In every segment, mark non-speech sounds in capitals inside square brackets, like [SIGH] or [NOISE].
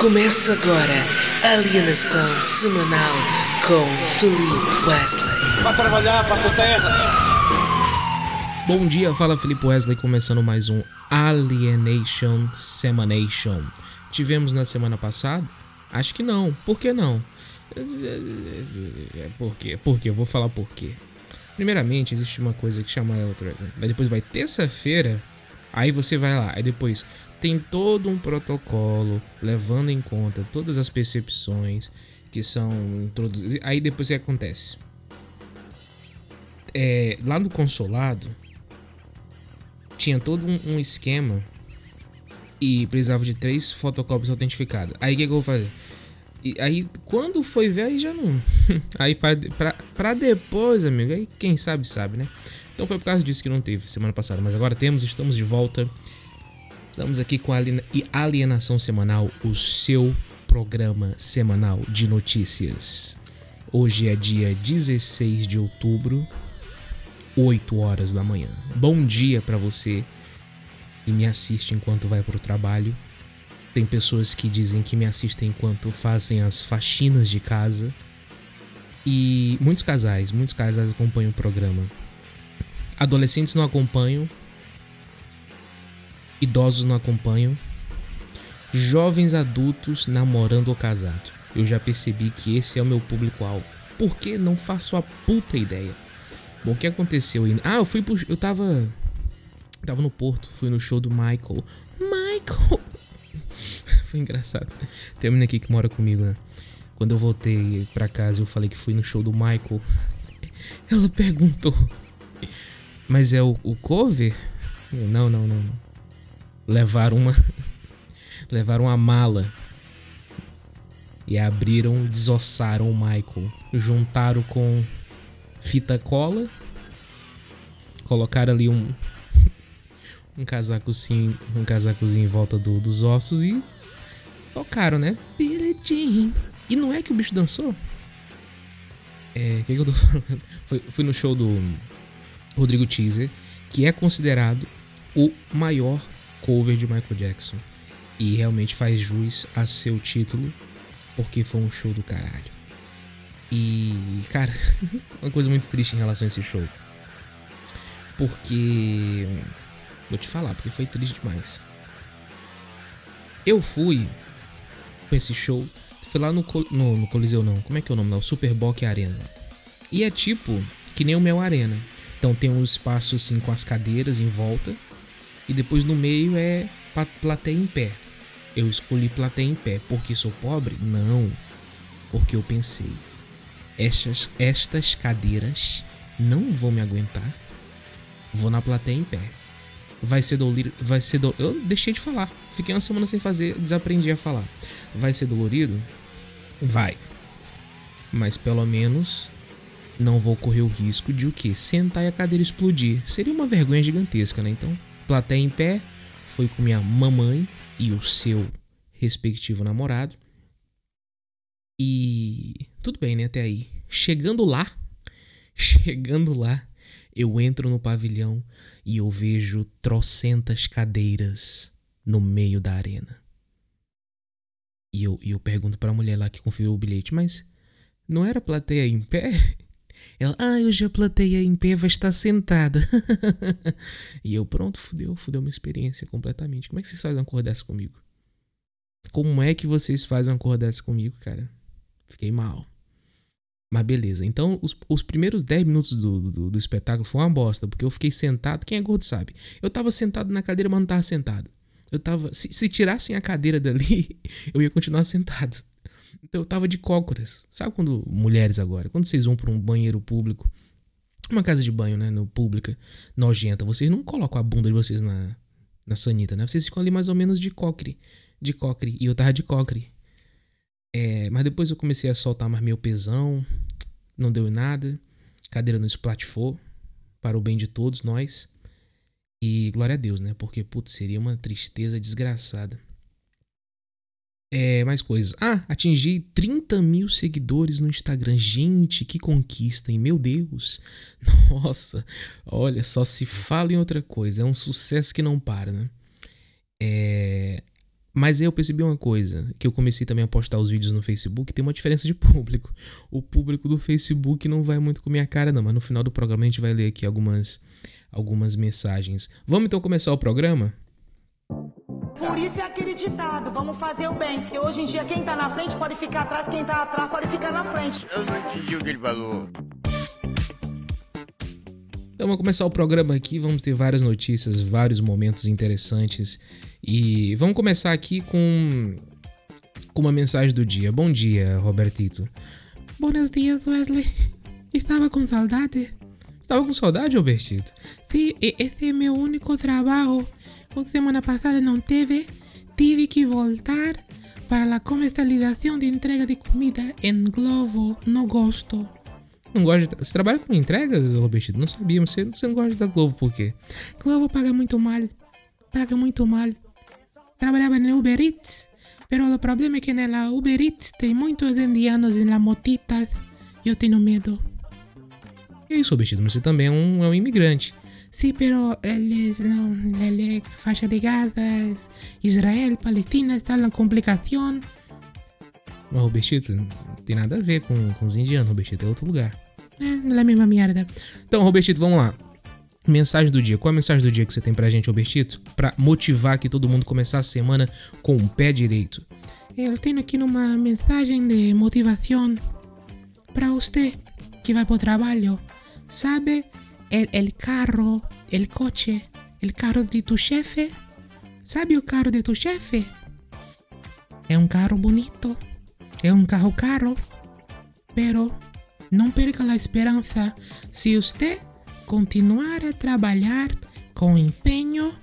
Começa agora Alienação Semanal com Felipe Wesley. Vai trabalhar para a terra. Bom dia, fala Felipe Wesley, começando mais um Alienation Semanation. Tivemos na semana passada? Acho que não. Por que não? É, por quê? Por quê? Eu vou falar por quê. Primeiramente, existe uma coisa que chama. Aí depois vai terça-feira. Aí você vai lá. Aí depois tem todo um protocolo levando em conta todas as percepções que são introduzidas. Aí depois o que acontece? É, lá no consolado tinha todo um, um, esquema e precisava de três fotocópias autentificadas. Aí o que, que, eu vou fazer? E aí quando foi ver aí já não. [LAUGHS] aí pra, pra, pra depois, amigo, aí quem sabe sabe, né? Então foi por causa disso que não teve semana passada, mas agora temos, estamos de volta. Estamos aqui com a Alienação Semanal, o seu programa semanal de notícias. Hoje é dia 16 de outubro, 8 horas da manhã. Bom dia para você que me assiste enquanto vai para o trabalho. Tem pessoas que dizem que me assistem enquanto fazem as faxinas de casa. E muitos casais, muitos casais acompanham o programa. Adolescentes não acompanham, idosos não acompanham, jovens adultos namorando ou casado. Eu já percebi que esse é o meu público-alvo. Por que não faço a puta ideia? Bom, o que aconteceu aí? Ah, eu fui pro. Eu tava. Tava no Porto, fui no show do Michael. Michael! [LAUGHS] Foi engraçado. Tem uma menina aqui que mora comigo, né? Quando eu voltei pra casa, eu falei que fui no show do Michael. [LAUGHS] Ela perguntou: Mas é o, o cover? Não, não, não, não [LAUGHS] levaram uma levaram uma mala e abriram, desossaram o Michael, juntaram com fita cola, colocaram ali um [LAUGHS] um casacozinho, um casacozinho em volta do, dos ossos e tocaram, né? Billie. E não é que o bicho dançou? É, o que, que eu tô [LAUGHS] falando? Foi, fui no show do Rodrigo Teaser, que é considerado o maior cover de Michael Jackson. E realmente faz jus a seu título, porque foi um show do caralho. E, cara, [LAUGHS] uma coisa muito triste em relação a esse show. Porque. Vou te falar, porque foi triste demais. Eu fui com esse show. Fui lá no, no, no Coliseu, não. Como é que é o nome? Não, Super Bock Arena. E é tipo que nem o meu Arena. Então tem um espaço assim com as cadeiras em volta e depois no meio é plateia em pé. Eu escolhi plateia em pé porque sou pobre? Não. Porque eu pensei, estas, estas cadeiras não vão me aguentar. Vou na plateia em pé. Vai ser dolorido. Vai ser do... Eu deixei de falar. Fiquei uma semana sem fazer, desaprendi a falar. Vai ser dolorido? Vai. Mas pelo menos não vou correr o risco de o que? Sentar e a cadeira explodir. Seria uma vergonha gigantesca, né? Então, plateia em pé, foi com minha mamãe e o seu respectivo namorado. E tudo bem, né? Até aí. Chegando lá, [LAUGHS] chegando lá, eu entro no pavilhão e eu vejo trocentas cadeiras no meio da arena. E eu, eu pergunto pra mulher lá que conferiu o bilhete, mas não era plateia em pé? [LAUGHS] Ela, ah, hoje a plateia em pé vai estar sentada. [LAUGHS] e eu, pronto, fudeu, fudeu minha experiência completamente. Como é que vocês fazem uma cor dessa comigo? Como é que vocês fazem uma cor dessa comigo, cara? Fiquei mal. Mas beleza. Então, os, os primeiros 10 minutos do, do, do, espetáculo foi uma bosta, porque eu fiquei sentado. Quem é gordo sabe. Eu tava sentado na cadeira, mas não tava sentado. Eu tava. Se, se tirassem a cadeira dali, [LAUGHS] eu ia continuar sentado. Então eu tava de cócoras. Sabe quando mulheres agora, quando vocês vão para um banheiro público, uma casa de banho, né, no pública, nojenta, vocês não colocam a bunda de vocês na na sanita, né? Vocês ficam ali mais ou menos de cocre, de cocre, e eu tava de cocre. É, mas depois eu comecei a soltar mais meu pesão, não deu em nada. Cadeira não esplatifou, para o bem de todos nós. E glória a Deus, né? Porque, putz, seria uma tristeza desgraçada. É, mais coisas. Ah, atingi 30 mil seguidores no Instagram. Gente, que conquista, hein? Meu Deus. [LAUGHS] Nossa, olha, só se fala em outra coisa. É um sucesso que não para, né? É... Mas aí eu percebi uma coisa, que eu comecei também a postar os vídeos no Facebook, tem uma diferença de público. O público do Facebook não vai muito com minha cara não, mas no final do programa a gente vai ler aqui algumas algumas mensagens. Vamos então começar o programa? Por isso é aquele ditado, vamos fazer o bem. Porque hoje em dia quem tá na frente pode ficar atrás, quem tá atrás pode ficar na frente. Eu não entendi o que ele falou. Então vamos começar o programa aqui, vamos ter várias notícias, vários momentos interessantes e vamos começar aqui com com uma mensagem do dia. Bom dia, Robertito. Buenos dias, Wesley. Estava com saudade? Estava com saudade, Robertito? Sim, esse é meu único trabalho. Semana passada não teve. Tive que voltar para a comercialização de entrega de comida em Globo. Não gosto. Não gosta de... Você trabalha com entregas, Robertito? Não sabia, você, você não gosta da Globo por quê? Globo paga muito mal. Paga muito mal. Trabalhava no Uber Eats, pero o problema é que na Uber Eats tem muitos indianos em las motitas eu tenho medo. É isso, Robertito, mas você também é um, é um imigrante. Sí, pero eles não, ele, faixa de Gaza, Israel, Palestina, está na complicação. Mas, Robertito, não tem nada a ver com, com os indianos, Robertito, é outro lugar. É, na mesma merda. Então, Robertito, vamos lá. Mensagem do dia. Qual é a mensagem do dia que você tem pra gente, Robertito? Pra motivar que todo mundo começar a semana com o pé direito. Eu tenho aqui uma mensagem de motivação para você que vai pro trabalho. Sabe el, el carro, el coche, el carro de tu chefe? Sabe o carro de tu chefe? É um carro bonito, é um carro caro, pero não perca a esperança. Se você continuar a trabalhar com empenho,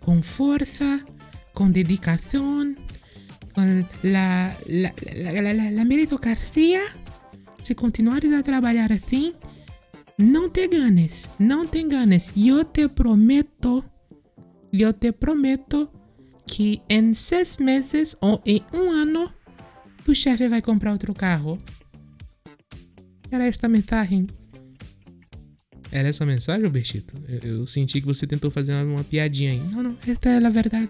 com força, com dedicação, com la, la, la, la, la meritocracia, se continuares a trabalhar assim, não te enganes, não te enganes. Eu te prometo, eu te prometo que em seis meses ou em um ano, tu chefe vai comprar outro carro. Era esta mensagem. Era essa mensagem, Robertito? Eu, eu, senti que você tentou fazer uma, uma, piadinha aí. Não, não, esta é a verdade.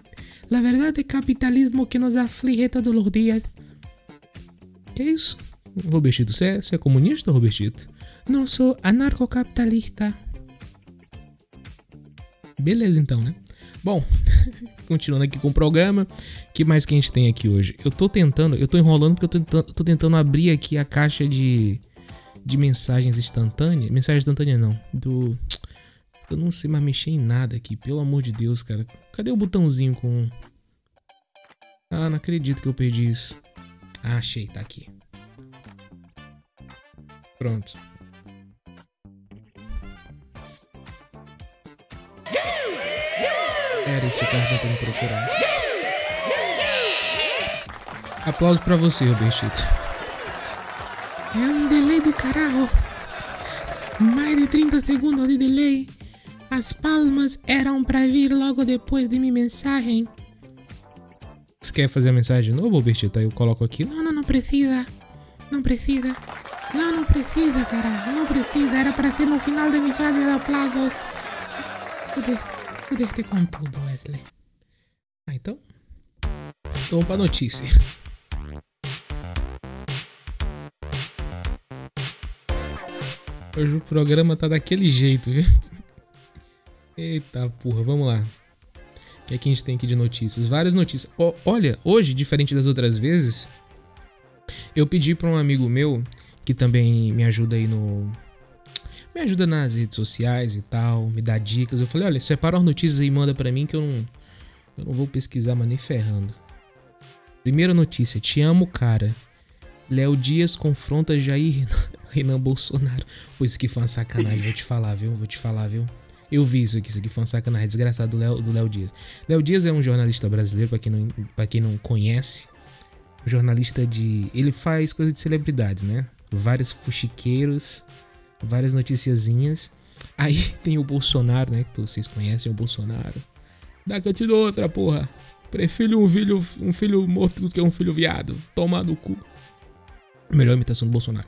A verdade é capitalismo que nos aflige todos os dias. Que isso? Robertito, você é, você é comunista, Robertito? Não, sou anarcocapitalista. Beleza, então, né? Bom, [LAUGHS] continuando aqui com o programa, que mais que a gente tem aqui hoje? Eu tô tentando, eu tô enrolando porque eu tô tentando, tô tentando abrir aqui a caixa de, de mensagens instantâneas. Mensagem instantânea não, do... Eu não sei mais mexer em nada aqui, pelo amor de Deus, cara. Cadê o botãozinho com... Ah, não acredito que eu perdi isso. Ah, achei, tá aqui. Pronto. Era isso que eu tava tentando procurar. Aplausos pra você, Robertito. É um delay do caralho. Mais de 30 segundos de delay. As palmas eram pra vir logo depois de minha mensagem. Você quer fazer a mensagem de novo, Robertito? Aí eu coloco aqui. Não, não, não precisa. Não precisa. Não, não precisa, cara. Não precisa. Era pra ser no final de minha frase de aplausos. Fudeste, fudeste com tudo, Wesley. Ah, então. Então vamos pra notícia. Hoje o programa tá daquele jeito, viu? Eita porra, vamos lá. O que é que a gente tem aqui de notícias? Várias notícias. O, olha, hoje, diferente das outras vezes, eu pedi para um amigo meu que também me ajuda aí no. Me ajuda nas redes sociais e tal, me dá dicas. Eu falei, olha, separa as notícias e manda para mim que eu não. Eu não vou pesquisar, mas nem ferrando. Primeira notícia, te amo, cara. Léo Dias confronta Jair [LAUGHS] Renan Bolsonaro. Pois que foi uma sacanagem, vou te falar, viu? Vou te falar, viu? Eu vi isso aqui, isso aqui foi uma sacanagem desgraçado do Léo, Dias. Léo Dias é um jornalista brasileiro, para quem, não, pra quem não conhece. Jornalista de. Ele faz coisa de celebridades, né? Vários fuxiqueiros, várias noticiazinhas. Aí [LAUGHS] tem o Bolsonaro, né? Que vocês conhecem, o Bolsonaro. Dá que eu te dou outra, porra. Prefiro um filho, um filho morto do que um filho viado. Toma no cu. Melhor imitação do Bolsonaro.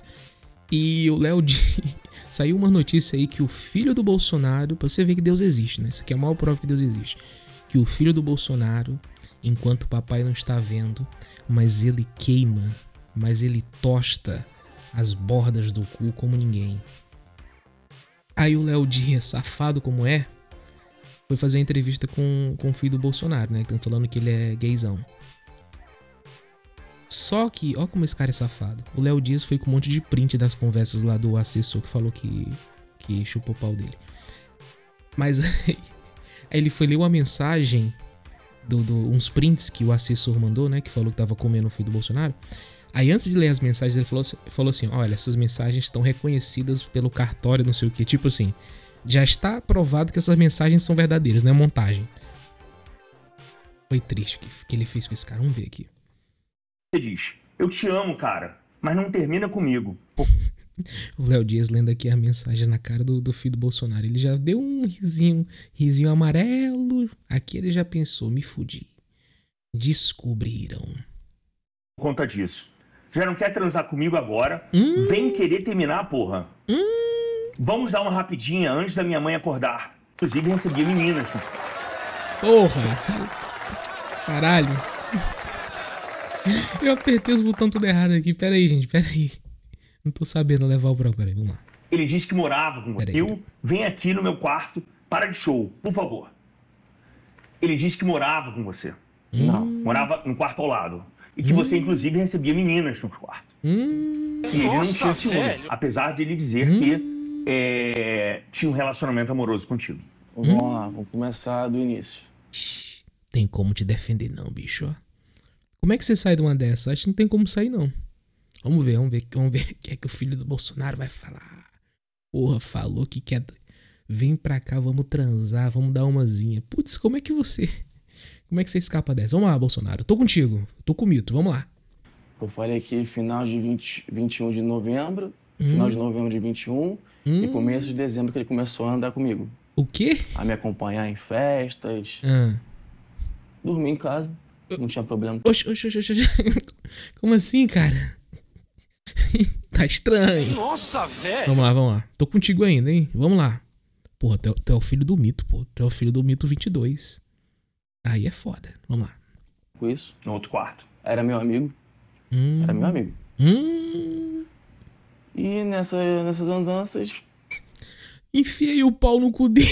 E o Léo Dias. [LAUGHS] Saiu uma notícia aí que o filho do Bolsonaro. Pra você ver que Deus existe, né? Isso aqui é a maior prova que Deus existe. Que o filho do Bolsonaro enquanto o papai não está vendo, mas ele queima, mas ele tosta as bordas do cu como ninguém. Aí o Léo Dias, safado como é, foi fazer uma entrevista com, com o filho do Bolsonaro, né? Estão falando que ele é gaysão. Só que, ó como esse cara é safado. O Léo Dias foi com um monte de print das conversas lá do assessor que falou que, que chupou o pau dele. Mas aí, [LAUGHS] aí ele foi ler uma mensagem, do, do, uns prints que o assessor mandou, né? Que falou que tava comendo o filho do Bolsonaro. Aí antes de ler as mensagens, ele falou, assim- falou assim: olha, essas mensagens estão reconhecidas pelo cartório, não sei o que. Tipo assim, já está provado que essas mensagens são verdadeiras, não é montagem. Foi triste o que, que ele fez com esse cara. Vamos ver aqui. Você diz, eu te amo, cara, mas não termina comigo. [LAUGHS] O Léo Dias lendo aqui a mensagem na cara do, do filho do Bolsonaro. Ele já deu um risinho, risinho amarelo. Aqui ele já pensou, me fudi. Descobriram. Por conta disso. Já não quer transar comigo agora? Hum. Vem querer terminar, porra. Vamos dar uma rapidinha antes da minha mãe acordar. Inclusive, recebi a menina. Porra! Caralho. Eu apertei os botões tudo errado aqui. Pera aí, gente, pera aí. Não tô sabendo levar o programa. Pera aí, vamos lá. Ele disse que morava com você. Eu, vem aqui no meu quarto, para de show, por favor. Ele disse que morava com você. Não. Morava no quarto ao lado. E que você, inclusive, recebia meninas no quarto. E ele não tinha ciúme, apesar de ele dizer que é, tinha um relacionamento amoroso contigo. Vamos lá, vamos começar do início. Tem como te defender, não, bicho. ó. Como é que você sai de uma dessa? Acho que não tem como sair, não. Vamos ver, vamos ver, vamos ver [LAUGHS] o que é que o filho do Bolsonaro vai falar. Porra, falou que quer. Vem pra cá, vamos transar, vamos dar umazinha. Putz, como é que você. Como é que você escapa dessa? Vamos lá, Bolsonaro. Tô contigo. Tô com o mito. Vamos lá. Eu falei aqui final de 20, 21 de novembro, final de novembro de 21 e começo de dezembro que ele começou a andar comigo. O quê? A me acompanhar em festas, Ah. dormir em casa, não tinha problema. Oxi, oxi, oxi, oxi. oxi. [LAUGHS] Como assim, cara? [LAUGHS] tá estranho. Nossa, velho! Vamos lá, vamos lá. Tô contigo ainda, hein? Vamos lá. Porra, tu é, tu é o filho do mito, pô. Tu é o filho do mito 22. Aí é foda. Vamos lá. Com isso, No outro quarto. era meu amigo, Hum. era meu amigo. Hum. E nessa, nessas andanças, Enfiei o pau no cu dele.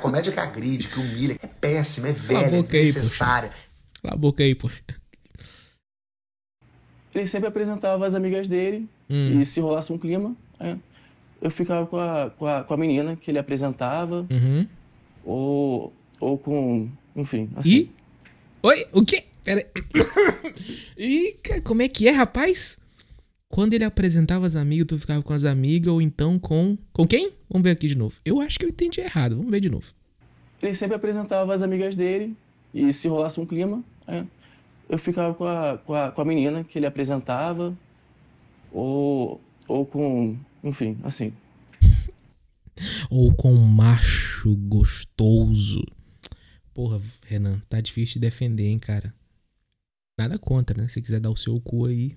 Comédia que agride, que humilha, é péssima, é velha, é desnecessária. Cala a boca aí, poxa. ele sempre apresentava as amigas dele Hum. e se rolasse um clima, é, eu ficava com a, com, a, com a menina que ele apresentava Uhum. ou, ou com, enfim, assim. E? Oi? O quê? Pera [COUGHS] cara, como é que é, rapaz? Quando ele apresentava as amigas, tu ficava com as amigas ou então com. Com quem? Vamos ver aqui de novo. Eu acho que eu entendi errado. Vamos ver de novo. Ele sempre apresentava as amigas dele e se rolasse um clima, é, eu ficava com a, com, a, com a menina que ele apresentava ou, ou com, enfim, assim. Ou com um macho gostoso. Porra, Renan, tá difícil de defender, hein, cara. Nada contra, né? Se quiser dar o seu cu aí.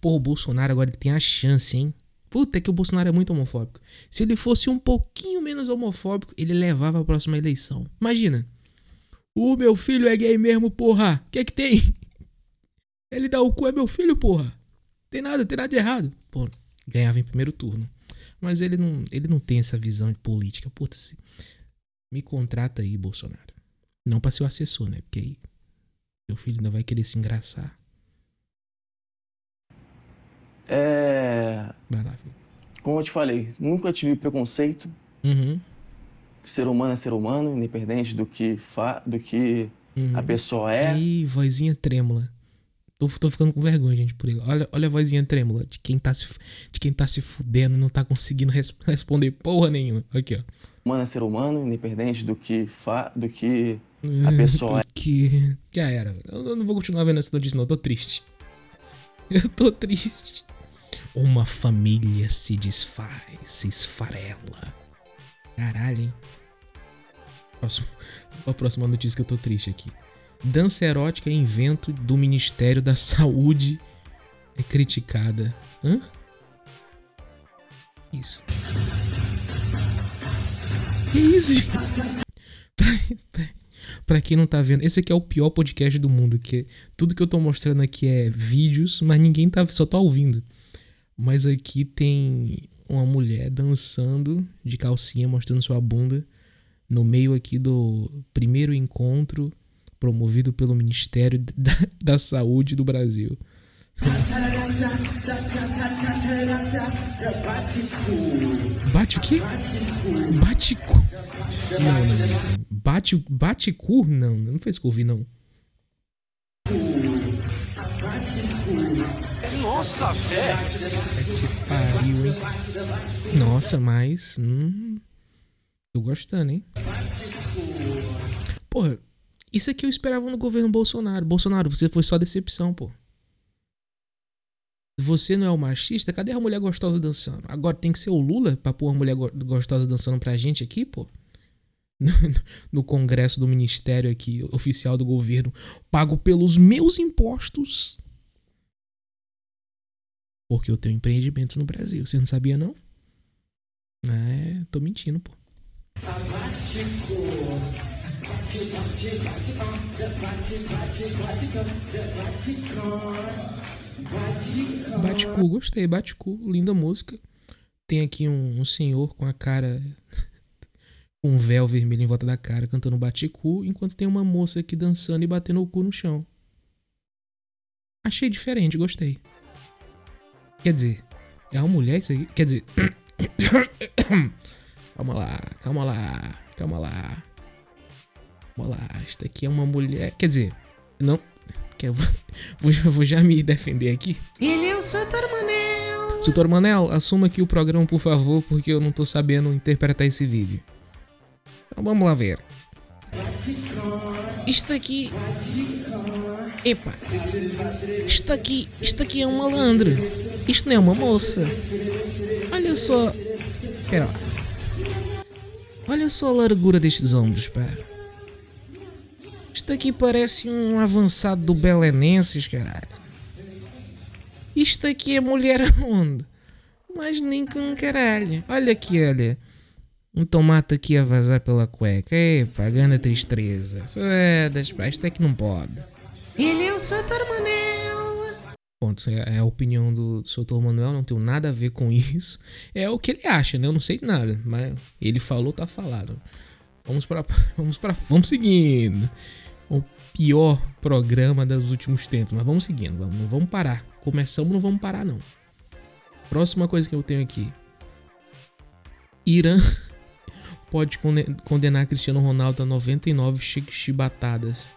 Porra, o Bolsonaro agora tem a chance, hein? Puta que o Bolsonaro é muito homofóbico. Se ele fosse um pouquinho menos homofóbico, ele levava a próxima eleição. Imagina. O meu filho é gay mesmo, porra. O que é que tem? Ele dá o cu, é meu filho, porra. Tem nada, tem nada de errado. Pô, ganhava em primeiro turno. Mas ele não, ele não tem essa visão de política. Puta, se... me contrata aí, Bolsonaro. Não pra ser o assessor, né? Porque aí meu filho ainda vai querer se engraçar. É, Vai lá, filho. como eu te falei, nunca tive preconceito. Uhum. Ser humano é ser humano, independente do que, fa, do que a pessoa é. Ih, vozinha trêmula. Tô, tô ficando com vergonha, gente, por ele. Olha, olha a vozinha trêmula de quem tá se, de quem tá se fudendo, não tá conseguindo res- [LAUGHS] responder porra nenhuma. Aqui, ó. Humano é ser humano, independente do que, fa, do que a pessoa é. Que já era. Eu, eu não vou continuar vendo essa notícia, não. Eu tô triste. [LAUGHS] Eu tô triste. Uma família se desfaz, se esfarela. Caralho, hein? Próximo, a próxima notícia que eu tô triste aqui. Dança erótica é invento do Ministério da Saúde é criticada. Hã? Isso. Que isso? Pra quem não tá vendo, esse aqui é o pior podcast do mundo, que tudo que eu tô mostrando aqui é vídeos, mas ninguém tá, só tá ouvindo. Mas aqui tem uma mulher dançando de calcinha, mostrando sua bunda, no meio aqui do primeiro encontro promovido pelo Ministério da, da Saúde do Brasil. Bate o quê? Bate cu. Não, não, não. Bate, bate cu? Não, não fez curvi, não. Nossa, fé! Que pariu, hein? Nossa, mas. Hum, tô gostando, hein? Porra, isso aqui eu esperava no governo Bolsonaro. Bolsonaro, você foi só decepção, pô. Você não é o machista? Cadê a mulher gostosa dançando? Agora tem que ser o Lula pra pôr a mulher gostosa dançando pra gente aqui, pô? [LAUGHS] No, congresso do ministério aqui, oficial do governo, pago pelos meus impostos. Porque eu tenho empreendimentos no Brasil. Você não sabia, não? É, tô mentindo, pô. Bate-cu, gostei, bate-cu, linda música. Tem aqui um, um, senhor com a cara. [LAUGHS] com um véu vermelho em volta da cara, cantando bate-cu, enquanto tem uma moça aqui dançando e batendo o cu no chão. Achei diferente, gostei. Quer dizer, é uma mulher isso aí? Quer dizer. [COUGHS] [COUGHS] calma lá, calma lá, calma lá. Esta aqui é uma mulher. Quer dizer, não. Que eu [LAUGHS] vou, vou, vou já me defender aqui. Ele é o Santor Manel. Santor Manel, assuma aqui o programa, por favor, porque eu não tô sabendo interpretar esse vídeo. Então vamos lá ver. Isto aqui. Epa. Isto aqui. Isto aqui é um malandro. Isto não é uma moça. Olha só. Pera lá. Olha só a largura destes ombros, pá. Isto aqui parece um avançado do Belenenses, caralho. Isto aqui é mulher onde? Mas nem com caralho. Olha aqui, olha. Um tomate aqui a vazar pela cueca. Epa, grande tristeza. Foda-se, pá. Isto é que não pode. Ele é o Santar Manel. Ponto. É a opinião do Soutor Manuel, não tem nada a ver com isso. É o que ele acha, né? Eu não sei nada, mas ele falou, tá falado. Vamos para [LAUGHS] vamos para vamos seguindo. O pior programa dos últimos tempos, mas vamos seguindo, vamos, não vamos parar. Começamos, não vamos parar não. Próxima coisa que eu tenho aqui. Irã [LAUGHS] pode condenar Cristiano Ronaldo a 99 chibatadas.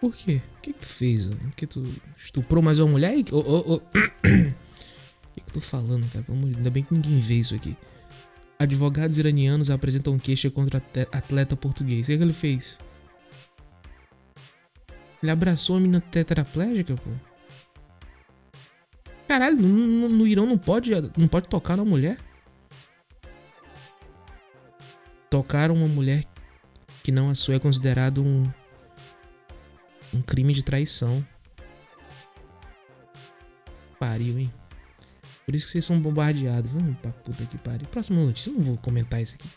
Por quê? O que, que tu fez? Por que tu estuprou mais uma mulher? Oh, oh, oh. O que, que eu tô falando, cara? Ainda bem que ninguém vê isso aqui. Advogados iranianos apresentam queixa contra atleta português. O que, que ele fez? Ele abraçou a menina tetraplégica, pô. Caralho, no, no, Irã não pode, não pode tocar na mulher? Tocar uma mulher que não a sua é considerado um um crime de traição. Pariu, hein? Por isso que vocês são bombardeados. Vamos pra puta que pariu. Próxima notícia. Eu não vou comentar isso aqui.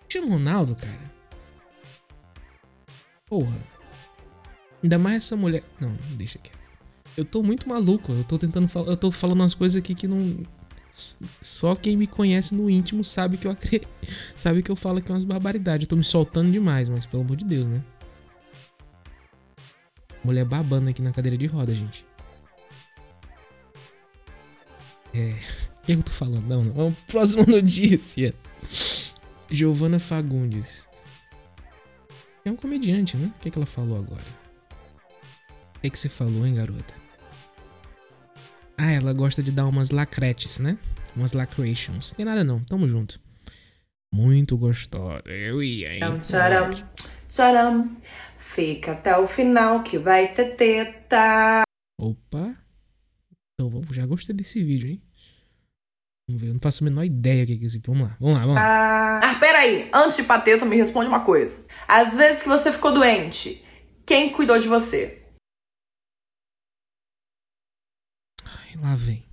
Cristiano Ronaldo, cara. Porra. Ainda mais essa mulher. Não, deixa quieto. Eu tô muito maluco. Eu tô tentando falar. Eu tô falando umas coisas aqui que não. Só quem me conhece no íntimo sabe que eu acredito. [LAUGHS] Sabe que eu falo aqui umas barbaridades. Eu tô me soltando demais, mas pelo amor de Deus, né? Mulher babando aqui na cadeira de roda, gente. É. [LAUGHS] Eu tô falando? Não, não. Próxima [LAUGHS] notícia. Giovana Fagundes. É um comediante, né? O que, é que ela falou agora? O que, é que você falou, hein, garota? Ah, ela gosta de dar umas lacretes, né? Umas lacrations. Tem nada não, tamo junto. Muito gostosa. Eu ia, hein? Tcharam, tcharam. Fica até o final que vai ter teta. Opa. Então vamos, já gostei desse vídeo, hein? Vamos ver, eu não faço a menor ideia o que é isso. Vamos lá, vamos lá, vamos lá. Ah, peraí. Antes de pateta, me responde uma coisa. Às vezes que você ficou doente, quem cuidou de você? Ai, lá vem.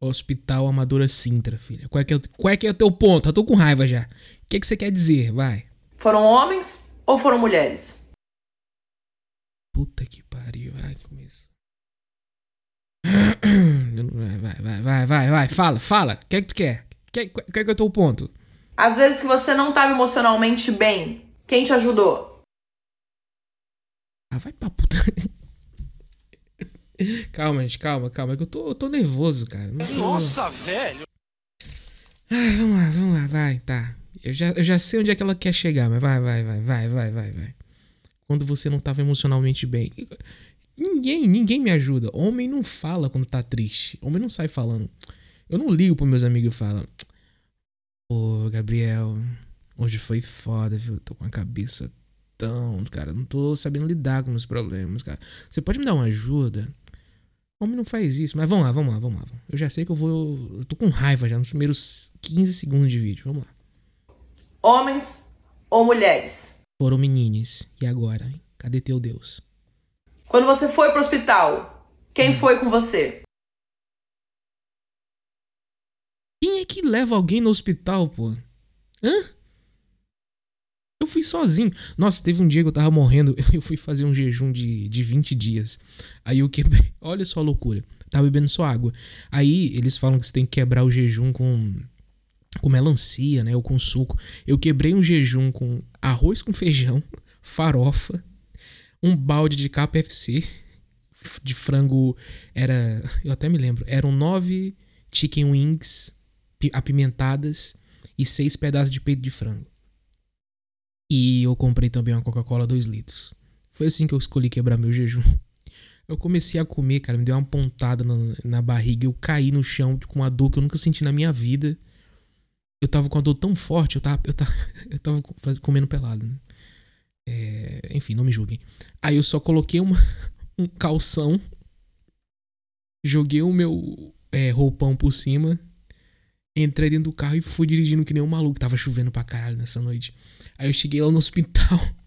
Hospital Amadora Sintra, filha. Qual é que é, qual é, que é o teu ponto? Eu tô com raiva já. O que, é que você quer dizer? Vai. Foram homens ou foram mulheres? Puta que pariu. Ai, começo. Vai, vai, vai, vai, vai, vai, fala, fala. O que é que tu quer? Quer, quer que eu tô o ponto? Às vezes que você não estava emocionalmente bem, quem te ajudou? Ah, vai pra puta. Calma, gente, calma, calma. É que eu tô, eu tô nervoso, cara. Tô... Nossa, velho! Ah, vamos lá, vamos lá, vai, tá. Eu já, eu já sei onde é que ela quer chegar, mas vai, vai, vai, vai, vai, vai, vai. Quando você não tava emocionalmente bem. Ninguém, ninguém me ajuda. Homem não fala quando tá triste. Homem não sai falando. Eu não ligo pros meus amigos e falo. Pô, Gabriel, hoje foi foda, viu? Tô com a cabeça tão, cara. Não tô sabendo lidar com meus problemas, cara. Você pode me dar uma ajuda? Homem não faz isso. Mas vamos lá, vamos lá, vamos lá. Eu já sei que eu vou. Eu tô com raiva já nos primeiros 15 segundos de vídeo. Vamos lá. Homens ou mulheres? Foram meninas. E agora, hein? Cadê teu Deus? Quando você foi pro hospital, quem hum. foi com você? Quem é que leva alguém no hospital, pô? Hã? Eu fui sozinho. Nossa, teve um dia que eu tava morrendo. [LAUGHS] Eu fui fazer um jejum de, de 20 dias. Aí eu quebrei. [LAUGHS] Olha só a loucura. Tava bebendo só água. Aí eles falam que você tem que quebrar o jejum com. Com melancia, né? Ou com suco. Eu quebrei um jejum com arroz com feijão, [LAUGHS] farofa, um balde de KFC de frango. Era. Eu até me lembro. Eram nove chicken wings apimentadas e seis pedaços de peito de frango. E eu comprei também uma Coca-Cola 2 litros. Foi assim que eu escolhi quebrar meu jejum. [LAUGHS] Eu comecei a comer, cara, me deu uma pontada na, na barriga. Eu caí no chão com uma dor que eu nunca senti na minha vida. Eu tava com uma dor tão forte, eu tava, eu tava, [LAUGHS] eu tava comendo pelado. Né? É, enfim, não me julguem. Aí eu só coloquei uma, [LAUGHS] um calção, joguei o meu é, roupão por cima Entrei dentro do carro e fui dirigindo que nem um maluco. Tava chovendo pra caralho nessa noite. Aí eu cheguei lá no hospital. [LAUGHS]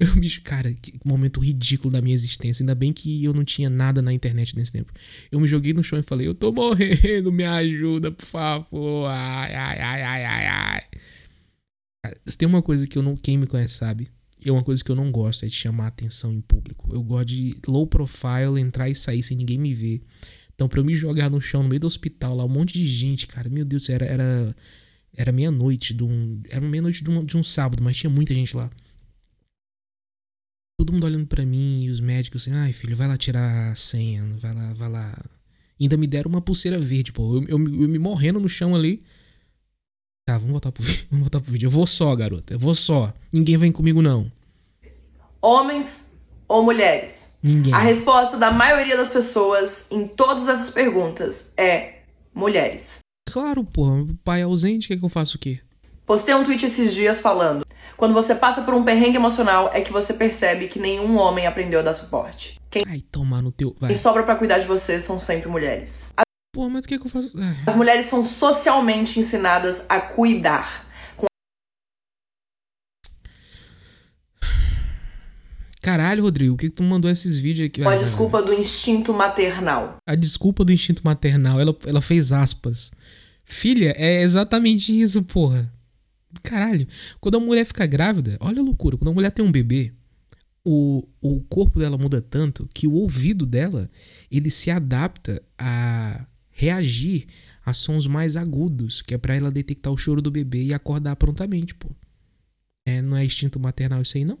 Eu me. Cara, que momento ridículo da minha existência. Ainda bem que eu não tinha nada na internet nesse tempo. Eu me joguei no chão e falei: Eu tô morrendo, me ajuda, por favor. Ai, ai, ai, ai, ai, ai. se tem uma coisa que eu não. Quem me conhece sabe. É uma coisa que eu não gosto é de chamar atenção em público. Eu gosto de low profile, entrar e sair sem ninguém me ver. Então, pra eu me jogar no chão, no meio do hospital, lá, um monte de gente, cara, meu Deus, era, era, era meia-noite de um. Era meia-noite de, um, de um sábado, mas tinha muita gente lá. Todo mundo olhando para mim e os médicos assim, ai filho, vai lá tirar a senha, vai lá, vai lá. E ainda me deram uma pulseira verde, pô. Eu, eu, eu me morrendo no chão ali. Tá, vamos voltar pro vídeo. [LAUGHS] Vamos voltar pro vídeo. Eu vou só, garota. Eu vou só. Ninguém vem comigo, não. Homens ou mulheres? Ninguém. A resposta da maioria das pessoas em todas essas perguntas é mulheres. Claro, pô. Pai ausente, quer que eu faça o quê? Postei um tweet esses dias falando: quando você passa por um perrengue emocional é que você percebe que nenhum homem aprendeu a dar suporte. Quem, Ai, tomar no teu. Vai. Quem sobra para cuidar de você são sempre mulheres. Pô, mas o que, que eu faço? Ai. As mulheres são socialmente ensinadas a cuidar. Caralho, Rodrigo, o que, que tu mandou esses vídeos aqui? Com a desculpa do instinto maternal. A desculpa do instinto maternal, ela, ela fez aspas. Filha, é exatamente isso, porra. Caralho. Quando a mulher fica grávida, olha a loucura. Quando a mulher tem um bebê, o, o corpo dela muda tanto que o ouvido dela ele se adapta a reagir a sons mais agudos, que é para ela detectar o choro do bebê e acordar prontamente, pô. É, não é instinto maternal isso aí, não?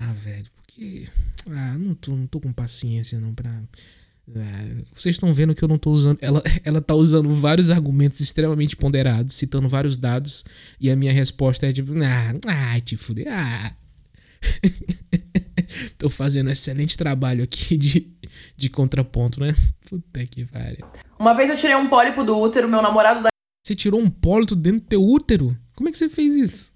Ah, velho, porque. Ah, não tô, não tô com paciência não pra. Ah, vocês estão vendo que eu não tô usando. Ela, [LAUGHS] ela tá usando vários argumentos extremamente ponderados, citando vários dados, e a minha resposta é tipo, ah, ah te fuder, ah. [LAUGHS] tô fazendo um excelente trabalho aqui [LAUGHS] de, de contraponto, né? Puta que pariu. Uma vez eu tirei um pólipo do útero, meu namorado da. Você tirou um pólipo dentro do teu útero? Como é que você fez isso?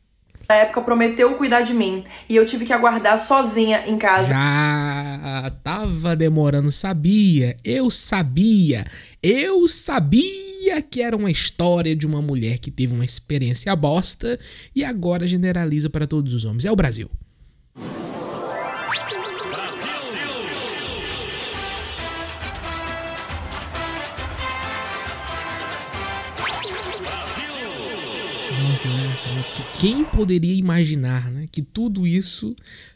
Na época prometeu cuidar de mim e eu tive que aguardar sozinha em casa. Já tava demorando, sabia? Eu sabia. Eu sabia que era uma história de uma mulher que teve uma experiência bosta e agora generaliza para todos os homens. É o Brasil. Quem poderia imaginar, né? Que tudo isso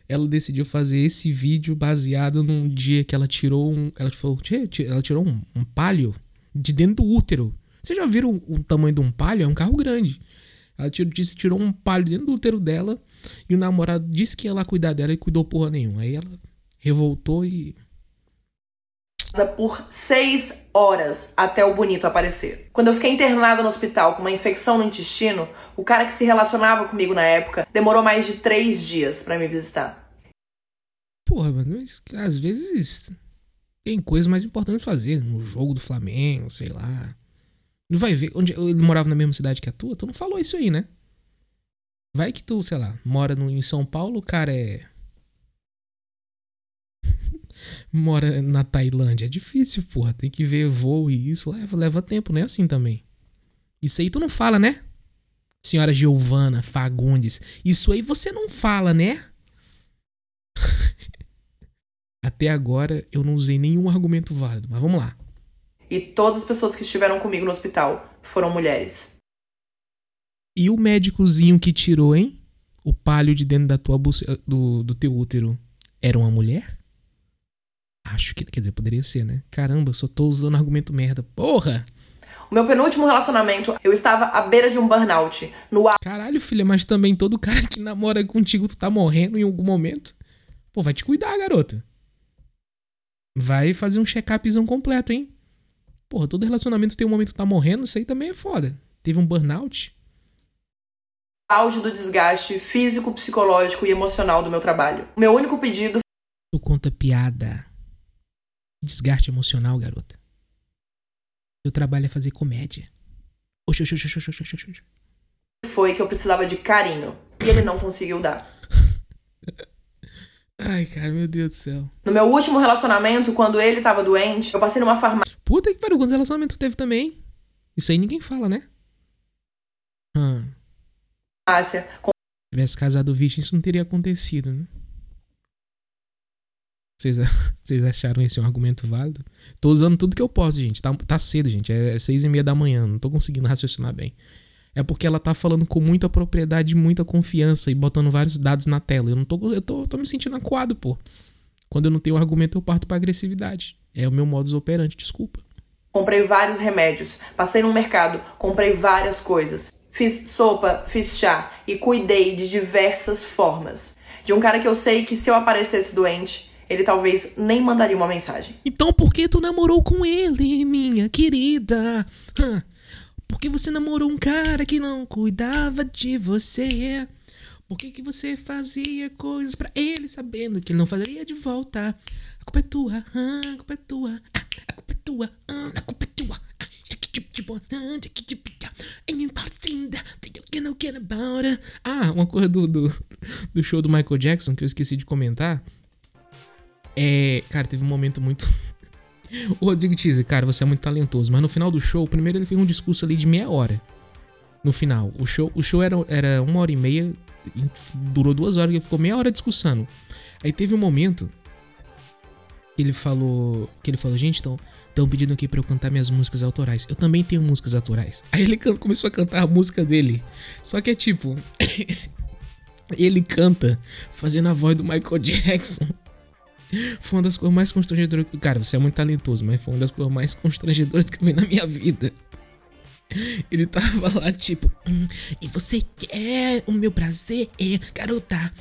ela decidiu fazer esse vídeo baseado num dia que ela tirou um. Ela falou, ela tirou um, um palio de dentro do útero. Vocês já viram o, o tamanho de um palio? É um carro grande. Ela tirou, disse, tirou um palio dentro do útero dela e o namorado disse que ia lá cuidar dela e cuidou porra nenhuma. Aí ela revoltou e por seis horas até o bonito aparecer. Quando eu fiquei internada no hospital com uma infecção no intestino, o cara que se relacionava comigo na época demorou mais de três dias para me visitar. Porra, mas às vezes tem coisas mais importantes fazer. No jogo do Flamengo, sei lá. Não vai ver. Onde ele morava na mesma cidade que a tua? Tu não falou isso aí, né? Vai que tu, sei lá, mora no, em São Paulo, o cara é mora na Tailândia. É difícil, porra. Tem que ver voo e isso leva, leva tempo, não é assim também. Isso aí tu não fala, né? Senhora Giovana Fagundes. Isso aí você não fala, né? [LAUGHS] Até agora eu não usei nenhum argumento válido, mas vamos lá. E todas as pessoas que estiveram comigo no hospital foram mulheres. E o médicozinho que tirou, hein? O palho de dentro da tua do, do teu útero era uma mulher? Acho que, quer dizer, poderia ser, né? Caramba, só tô usando argumento merda. Porra! O meu penúltimo relacionamento, eu estava à beira de um burnout. No Caralho, filha, mas também todo cara que namora contigo, tu tá morrendo em algum momento. Pô, vai te cuidar, garota. Vai fazer um check-upzão completo, hein? Porra, todo relacionamento tem um momento que tá morrendo, isso aí também é foda. Teve um burnout? Auge do desgaste físico, psicológico e emocional do meu trabalho. O meu único pedido. Tu conta piada. Desgaste emocional, garota. Meu trabalho é fazer comédia. Oxi, oxi, oxi, oxi, oxi, oxi. Foi que eu precisava de carinho. E ele não conseguiu dar. [LAUGHS] Ai, cara, meu Deus do céu. No meu último relacionamento, quando ele tava doente, eu passei numa farmácia. Puta que pariu, quantos relacionamentos teve também? Isso aí ninguém fala, né? Hum. Farmácia. Com... Se tivesse casado virgem, isso não teria acontecido, né? Vocês, [LAUGHS] vocês acharam esse um argumento válido? Tô usando tudo que eu posso, gente. Tá, tá cedo, gente. É, é seis e meia da manhã. Não tô conseguindo [LAUGHS] raciocinar bem. É porque ela tá falando com muita propriedade muita confiança e botando vários dados na tela. Eu não tô. Eu tô, tô me sentindo acuado, pô. Quando eu não tenho argumento, eu parto pra agressividade. É o meu modus operandi, desculpa. Comprei vários remédios. Passei no mercado, comprei várias coisas. Fiz sopa, fiz chá e cuidei de diversas formas. De um cara que eu sei que se eu aparecesse doente, ele talvez nem mandaria uma mensagem. Então por que tu namorou com ele, minha querida? Por que você namorou um cara que não cuidava de você? Por que, que você fazia coisas para ele sabendo que ele não faria de volta? A culpa é tua, a culpa é tua, a culpa é tua, a culpa é tua. Ah, uma coisa do, do, do show do Michael Jackson que eu esqueci de comentar é. Cara, teve um momento muito. o Rodrigo Teaser, cara, você é muito talentoso. Mas no final do show, primeiro ele fez um discurso ali de meia hora. No final. O show, o show era, era uma hora e meia. Durou duas horas, ele ficou meia hora discussando. Aí teve um momento que ele falou. Que ele falou, gente, estão estão pedindo aqui para eu cantar minhas músicas autorais. Eu também tenho músicas autorais. [LAUGHS] Aí ele começou a cantar a música dele. Só que é tipo. [LAUGHS] ele canta fazendo a voz do Michael [LAUGHS] Jackson. Foi uma das coisas mais constrangedoras. Cara, você é muito talentoso, mas foi uma das coisas mais constrangedoras que eu vi na minha vida. Ele tava lá, tipo, hum, e você quer o meu prazer, garota?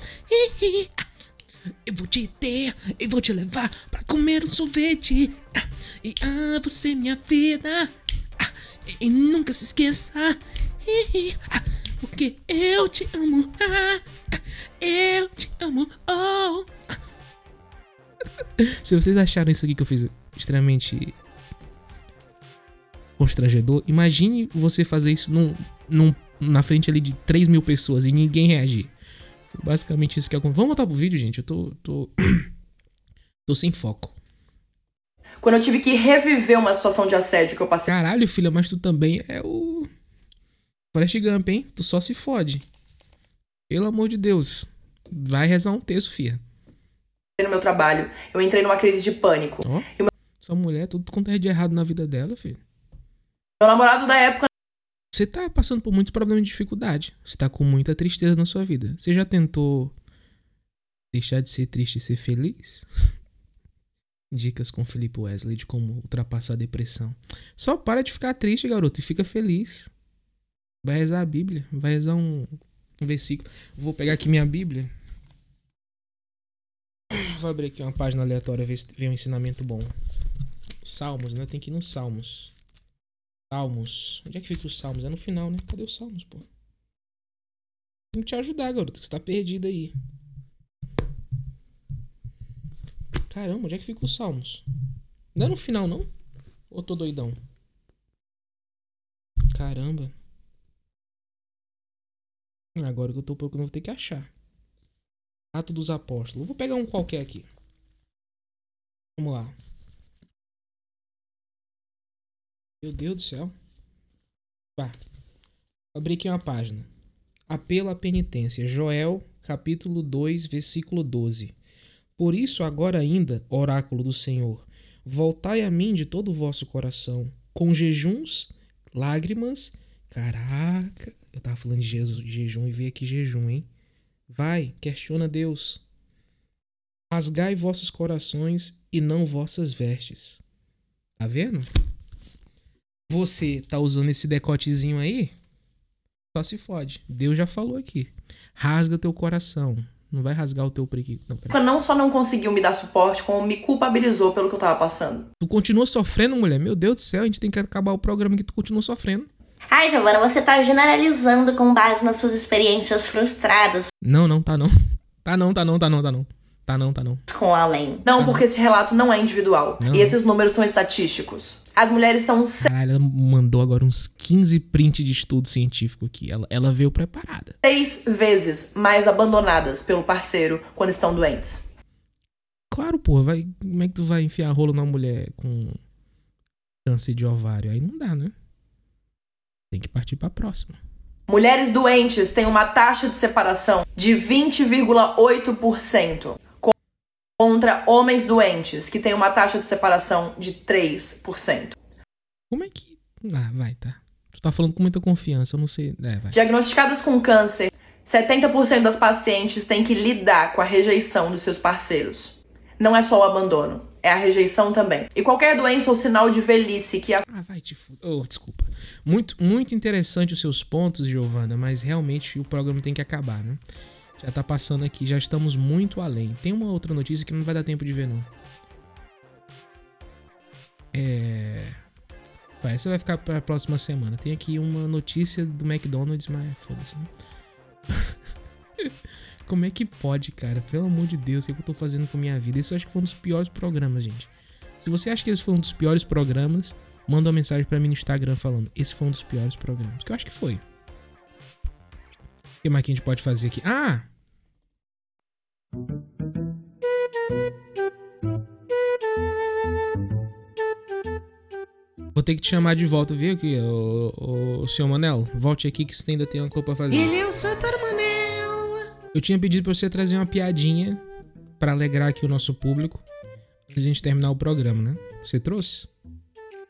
Eu vou te ter, eu vou te levar pra comer um sorvete. E ah, você é minha vida. E nunca se esqueça, porque eu te amo. Eu te amo. Oh. [LAUGHS] Se vocês acharam isso aqui que eu fiz extremamente constrangedor, imagine você fazer isso num, num, na frente ali de 3 mil pessoas e ninguém reagir. Foi basicamente isso que aconteceu. Vamos voltar pro vídeo, gente. Eu tô. tô. [CLEARS THROAT] tô sem foco. Quando eu tive que reviver uma situação de assédio que eu passei. Caralho, filha, mas tu também é o. Forrest Gump, hein? Tu só se fode. Pelo amor de Deus. Vai rezar um texto, filha no meu trabalho. Eu entrei numa crise de pânico. Oh, meu... Mulher, tudo quanto é de errado na vida dela, filho. Meu namorado da época Você tá passando por muitos problemas de dificuldade. Você tá com muita tristeza na sua vida. Você já tentou deixar de ser triste e ser feliz? [LAUGHS] Dicas com Felipe Wesley de como ultrapassar a depressão. Só para de ficar triste, garoto, e fica feliz. Vai rezar a Bíblia, vai rezar um, um versículo. Vou pegar aqui minha Bíblia. Vou abrir aqui uma página aleatória, ver se vem um ensinamento bom. Salmos, né? Tem que ir nos Salmos. Salmos. Onde é que fica os Salmos? É no final, né? Cadê os Salmos, pô? Tem que te ajudar, garoto. Você tá perdido aí. Caramba, onde é que fica os Salmos? Não é no final, não? Ou tô doidão? Caramba. Agora que eu tô procurando, vou ter que achar. Ato dos Apóstolos. Vou pegar um qualquer aqui. Vamos lá. Meu Deus do céu. Pá. Abri aqui uma página. Apelo à penitência. Joel, capítulo 2, versículo 12. Por isso, agora ainda, oráculo do Senhor, voltai a mim de todo o vosso coração, com jejuns, lágrimas. Caraca, eu tava falando de jejum e veio aqui jejum, hein? Vai, questiona Deus. Rasgai vossos corações e não vossas vestes. Tá vendo? Você tá usando esse decotezinho aí? Só se fode. Deus já falou aqui. Rasga teu coração. Não vai rasgar o teu preguiço. Não, não só não conseguiu me dar suporte, como me culpabilizou pelo que eu tava passando. Tu continua sofrendo, mulher? Meu Deus do céu, a gente tem que acabar o programa que tu continua sofrendo. Ai, Giovana, você tá generalizando com base nas suas experiências frustradas. Não, não, tá não. Tá não, tá não, tá não, tá não. Tá não, tá não. Com além. Não, porque esse relato não é individual. Não. E esses números são estatísticos. As mulheres são Caralho, ela mandou agora uns 15 prints de estudo científico aqui. Ela, ela veio preparada. seis vezes mais abandonadas pelo parceiro quando estão doentes. Claro, porra, vai, como é que tu vai enfiar rolo na mulher com câncer de ovário? Aí não dá, né? Tem que partir pra próxima. Mulheres doentes têm uma taxa de separação de 20,8%, co- contra homens doentes, que têm uma taxa de separação de 3%. Como é que. Ah, vai, tá. Tu tá falando com muita confiança, eu não sei. É, vai. Diagnosticadas com câncer, 70% das pacientes têm que lidar com a rejeição dos seus parceiros. Não é só o abandono, é a rejeição também. E qualquer doença ou sinal de velhice que a Ah, vai te fuder. Oh, desculpa. Muito, muito interessante os seus pontos, Giovana, mas realmente o programa tem que acabar, né? Já tá passando aqui, já estamos muito além. Tem uma outra notícia que não vai dar tempo de ver, não. É. Vai, essa vai ficar pra próxima semana. Tem aqui uma notícia do McDonald's, mas foda-se, né? [LAUGHS] Como é que pode, cara? Pelo amor de Deus, o que eu tô fazendo com a minha vida? Isso eu acho que foi um dos piores programas, gente. Se você acha que esse foi um dos piores programas, manda uma mensagem pra mim no Instagram falando: esse foi um dos piores programas. Que eu acho que foi. O que mais que a gente pode fazer aqui? Ah! Vou ter que te chamar de volta, viu? Aqui, o, o, o senhor Manel. Volte aqui que você ainda tem uma coisa pra fazer. Ele é o Santar Manel. Eu tinha pedido pra você trazer uma piadinha pra alegrar aqui o nosso público antes de a gente terminar o programa, né? Você trouxe?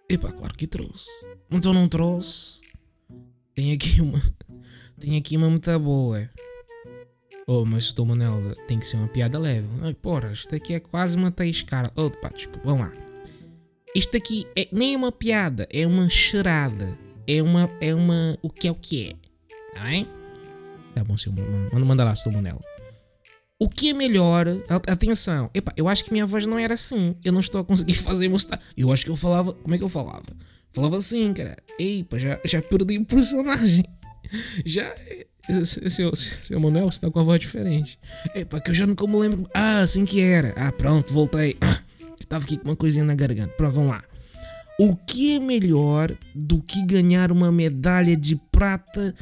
Epa, claro que trouxe. Mas eu não trouxe. Tem aqui uma. Tem aqui uma muito boa. Oh, mas Tom Manel, tem que ser uma piada leve. Ai, porra, isto aqui é quase uma cara. Oh, pá, desculpa, vamos lá. Isto aqui é nem uma piada, é uma charada. É uma. É uma. O que é o que é? Tá bem? Tá bom, senhor. Manda, manda lá, Tom Manel. O que é melhor? Atenção, epa, eu acho que minha voz não era assim. Eu não estou a conseguir [LAUGHS] fazer mostrar. Eu acho que eu falava. Como é que eu falava? Falava assim, cara. Epa, já, já perdi o personagem. [LAUGHS] Já. Seu, seu Manel, você tá com a voz diferente. Epa, que eu já nunca me lembro. Ah, assim que era. Ah, pronto, voltei. Eu [COUGHS] tava aqui com uma coisinha na garganta. Pronto, vamos lá. O que é melhor do que ganhar uma medalha de prata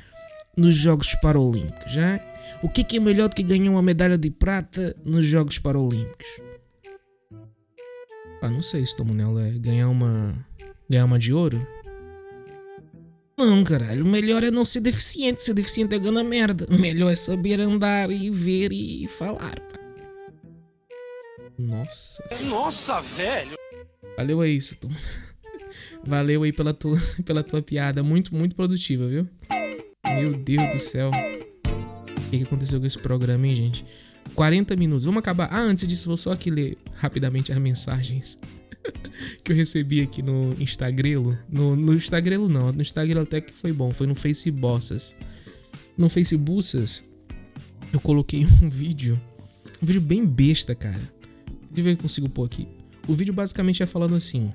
nos Jogos Paralímpicos, já? O que é, que é melhor do que ganhar uma medalha de prata nos Jogos Paralímpicos? Ah, não sei se Tom Manel é ganhar uma. ganhar uma de ouro. Não, caralho, o melhor é não ser deficiente. Ser deficiente é gana merda. O melhor é saber andar e ver e falar, pá. Nossa. Nossa, velho! Valeu aí. [LAUGHS] Valeu aí pela tua, pela tua piada. Muito, muito produtiva, viu? Meu Deus do céu. O que, aconteceu com esse programa, hein, gente? 40 minutos. Vamos acabar. Ah, antes disso, vou só aqui ler rapidamente as mensagens [LAUGHS] que eu recebi aqui no Instagrelo. No, no Instagrelo não, no Instagram até que foi bom, foi no Facebossas. No Facebooksas, eu coloquei um vídeo, um vídeo bem besta, cara. Deixa eu ver se consigo pôr aqui. O vídeo basicamente é falando assim: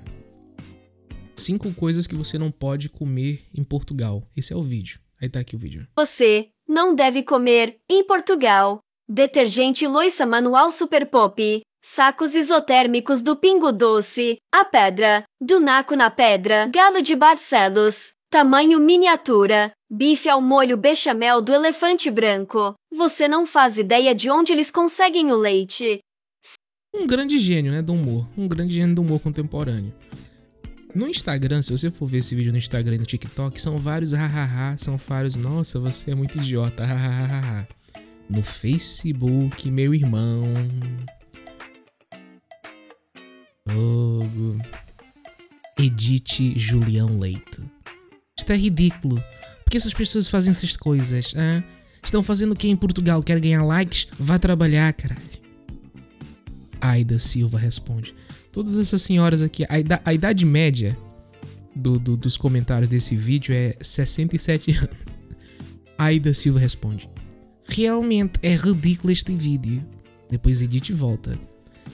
cinco coisas que você não pode comer em Portugal. Esse é o vídeo. Aí tá aqui o vídeo. Você não deve comer em Portugal. Detergente Loiça Manual Super Pop. Sacos isotérmicos do Pingo Doce. A Pedra. Do Naco na Pedra. Galo de Barcelos. Tamanho miniatura. Bife ao molho bechamel do elefante branco. Você não faz ideia de onde eles conseguem o leite. Um grande gênio, né, do humor. Um grande gênio do humor contemporâneo. No Instagram, se você for ver esse vídeo no Instagram e no TikTok, são vários hahaha, são vários, nossa, você é muito idiota, hahaha. No Facebook, meu irmão. Oh, Edite Julião Leite. Isto é ridículo. Por que essas pessoas fazem essas coisas? Ah? Estão fazendo o que em Portugal? Quer ganhar likes? Vá trabalhar, caralho. Aida Silva responde. Todas essas senhoras aqui, a, idade, a idade média do, do, dos comentários desse vídeo é 67 anos. Aida Silva responde. Realmente é ridículo este vídeo. Depois edite e volta.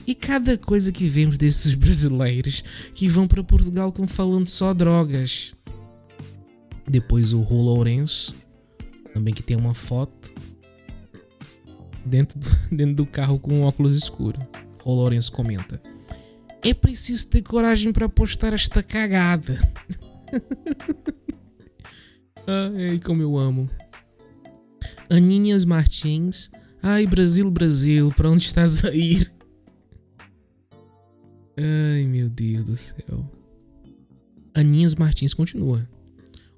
E cada coisa que vemos desses brasileiros que vão para Portugal com falando só drogas. Depois o Rô Lourenço, também que tem uma foto dentro do, [LAUGHS] dentro do carro com um óculos escuro. Rô Lourenço comenta: É preciso ter coragem para postar esta cagada. [LAUGHS] Ai, como eu amo. Aninhas Martins. Ai, Brasil, Brasil, para onde estás a ir? Ai, meu Deus do céu. Aninhas Martins continua.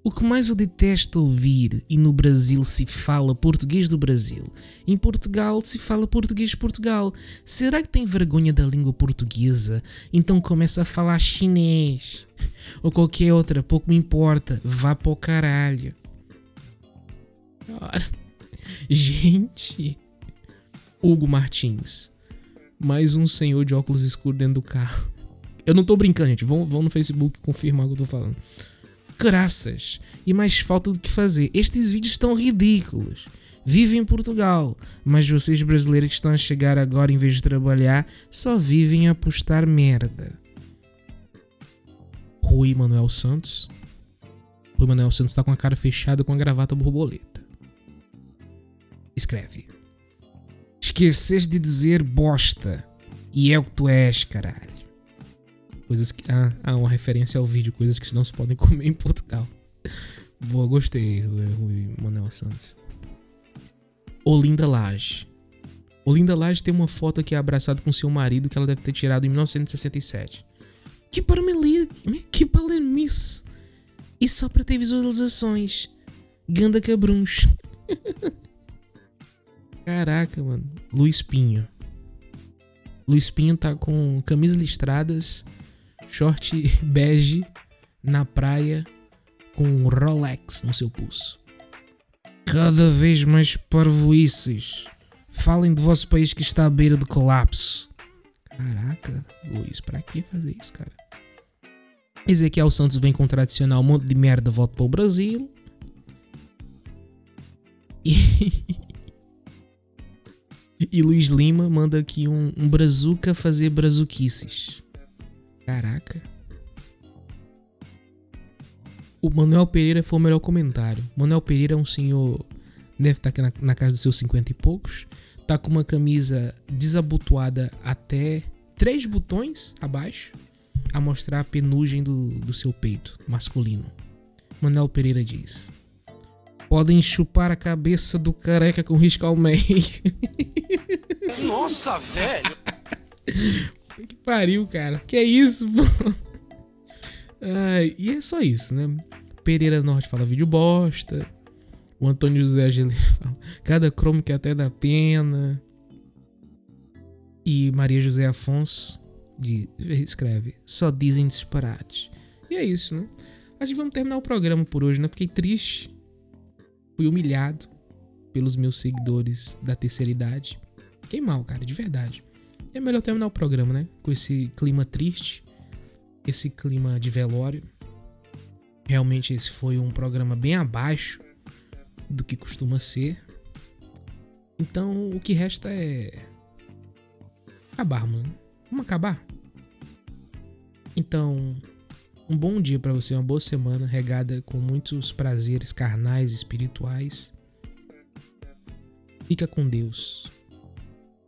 O que mais eu detesto ouvir, e no Brasil se fala português do Brasil, em Portugal se fala português de Portugal. Será que tem vergonha da língua portuguesa? Então começa a falar chinês. Ou qualquer outra, pouco me importa. Vá para o caralho. Gente. Hugo Martins. Mais um senhor de óculos escuros dentro do carro. Eu não tô brincando, gente. Vão, vão no Facebook confirmar o que eu tô falando. Graças. E mais falta do que fazer. Estes vídeos estão ridículos. Vivem em Portugal, mas vocês brasileiros que estão a chegar agora em vez de trabalhar, só vivem a postar merda. Rui Manuel Santos. Rui Manuel Santos está com a cara fechada com a gravata borboleta. Escreve. Esqueces de dizer bosta. E é o que tu és, caralho. Coisas que. Ah, ah, uma referência ao vídeo, coisas que não se podem [LAUGHS] comer em Portugal. Boa, gostei, Rui Manuel Santos. Olinda Lage. Olinda Lage tem uma foto aqui abraçada com seu marido que ela deve ter tirado em 1967. Que parmelia, que palemice. E só para ter visualizações. Ganda cabruns. [LAUGHS] Caraca, mano. Luiz Pinho. Luiz Pinho tá com camisas listradas, short [LAUGHS] bege na praia com um Rolex no seu pulso. Cada vez mais parvoices. Falem do vosso país que está à beira do colapso. Caraca, Luiz, pra que fazer isso, cara? Ezequiel Santos vem com tradicional monte de merda, volta para o Brasil. E, [LAUGHS] e Luiz Lima manda aqui um, um brazuca fazer brazuquices. Caraca. O Manuel Pereira foi o melhor comentário. Manuel Pereira é um senhor. Deve estar aqui na, na casa dos seus 50 e poucos. Tá com uma camisa desabotoada até três botões abaixo. A mostrar a penugem do, do seu peito masculino. Manuel Pereira diz: Podem chupar a cabeça do careca com risco ao meio. Nossa, velho! [LAUGHS] que pariu, cara. Que é isso, pô? E é só isso, né? Pereira Norte fala vídeo bosta. O Antônio José Angeli [LAUGHS] fala cada cromo que até dá pena. E Maria José Afonso de, escreve só dizem disparates. E é isso, né? Acho que vamos terminar o programa por hoje, né? Fiquei triste. Fui humilhado pelos meus seguidores da terceira idade. Fiquei mal, cara, de verdade. É melhor terminar o programa, né? Com esse clima triste, esse clima de velório. Realmente esse foi um programa bem abaixo do que costuma ser. Então o que resta é acabar, mano. Vamos acabar. Então, um bom dia para você, uma boa semana regada com muitos prazeres carnais e espirituais. Fica com Deus.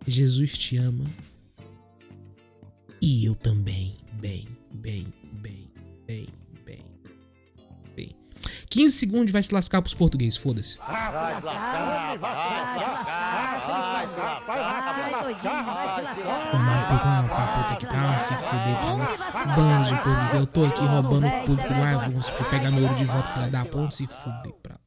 Jesus te ama. E eu também. Bem, bem, bem, bem, bem. bem. 15 segundos vai se lascar pros portugueses, foda-se. Vai se lascar, vai se lascar, vai se lascar. Tomar teu com pra puta que pariu, se fuder pra lá. Bando de português, eu tô aqui roubando o público lá, vou pegar meu ouro de volta, filha da ponta, se fuder pra